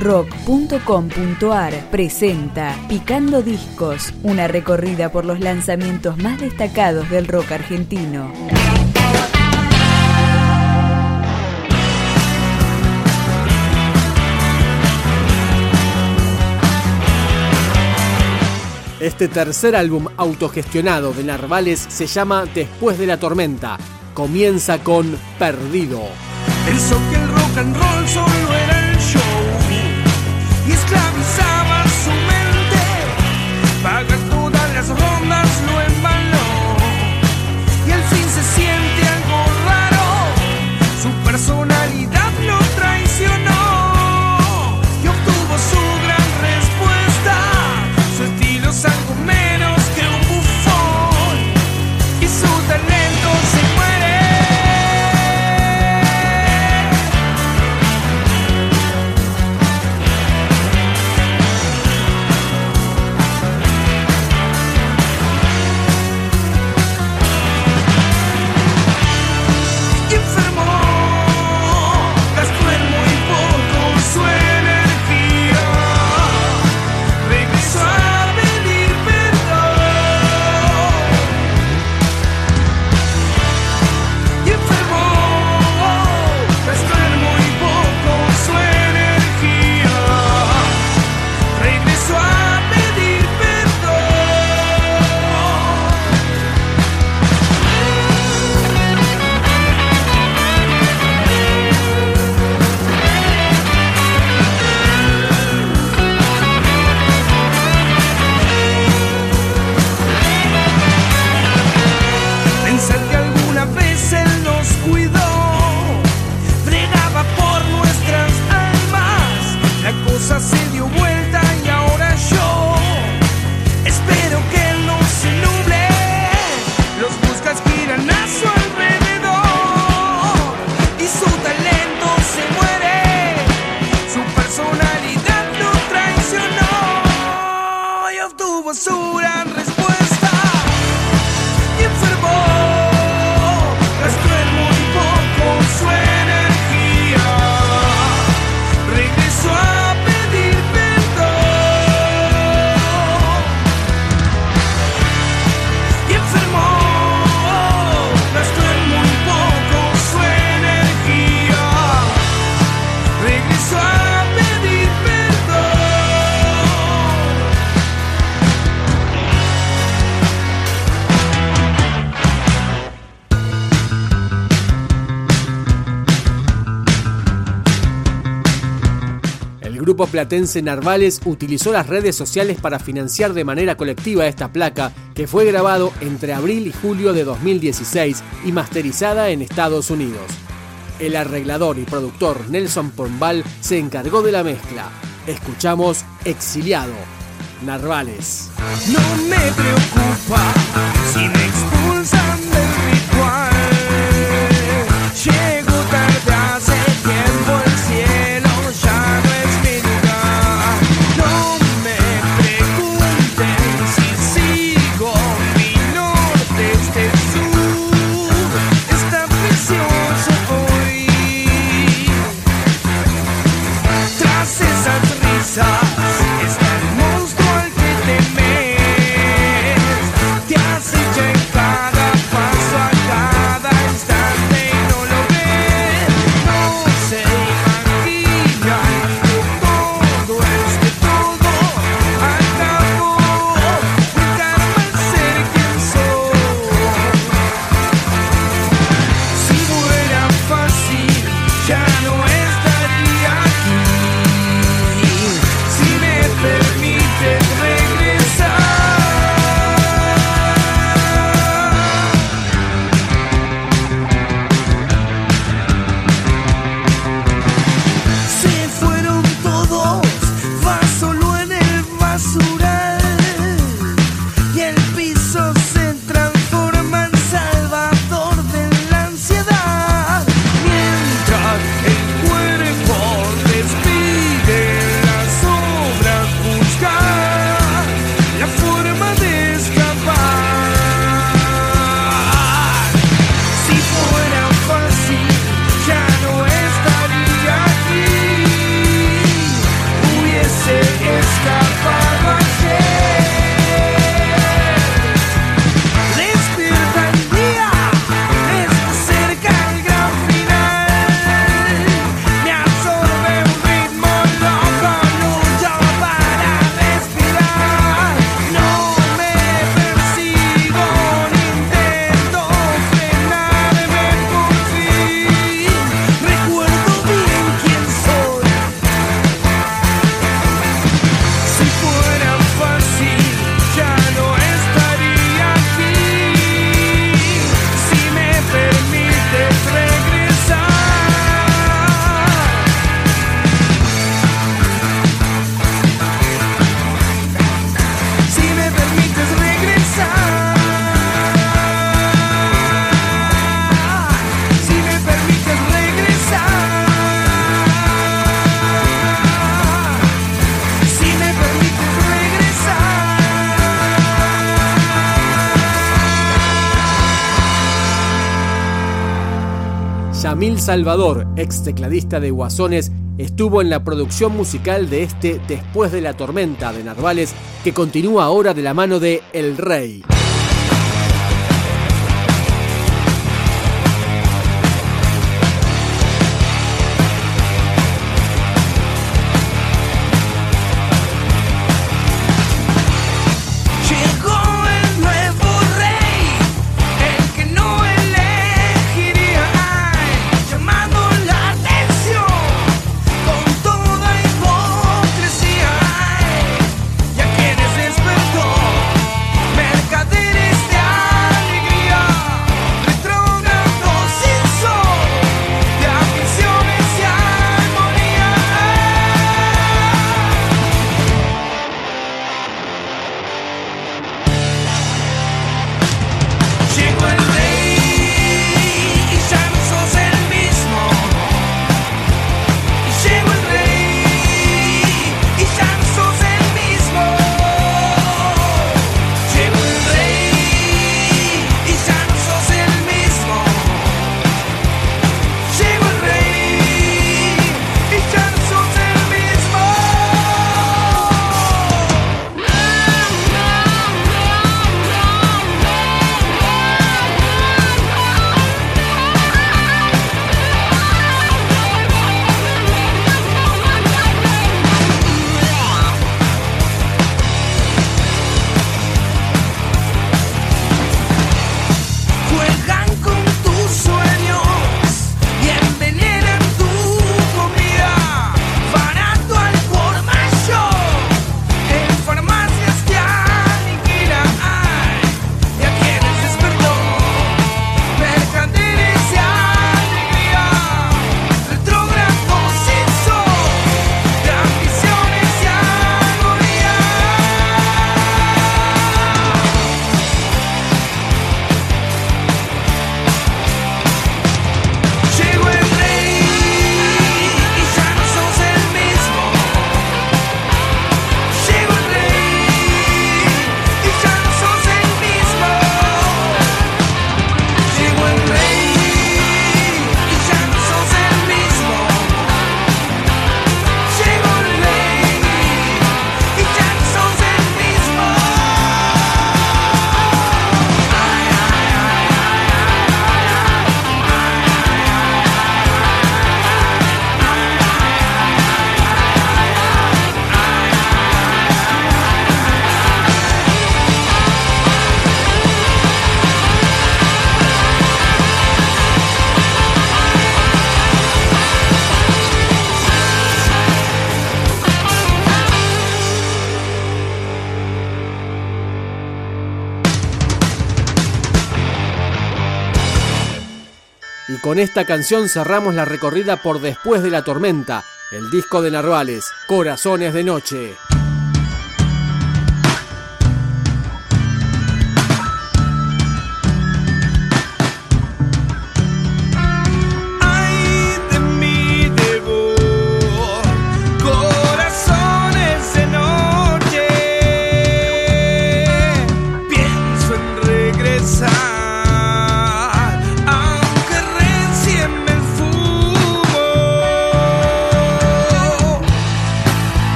rock.com.ar presenta Picando Discos, una recorrida por los lanzamientos más destacados del rock argentino. Este tercer álbum autogestionado de Narvales se llama Después de la tormenta. Comienza con Perdido. Pensó que el rock and roll solo era Jest klawisa grupo platense Narvales utilizó las redes sociales para financiar de manera colectiva esta placa, que fue grabado entre abril y julio de 2016 y masterizada en Estados Unidos. El arreglador y productor Nelson Pombal se encargó de la mezcla. Escuchamos Exiliado, Narvales. No me preocupa si me Camil Salvador, ex tecladista de Guasones, estuvo en la producción musical de este Después de la Tormenta de Narvales, que continúa ahora de la mano de El Rey. Con esta canción cerramos la recorrida por Después de la Tormenta, el disco de Narvales, Corazones de Noche.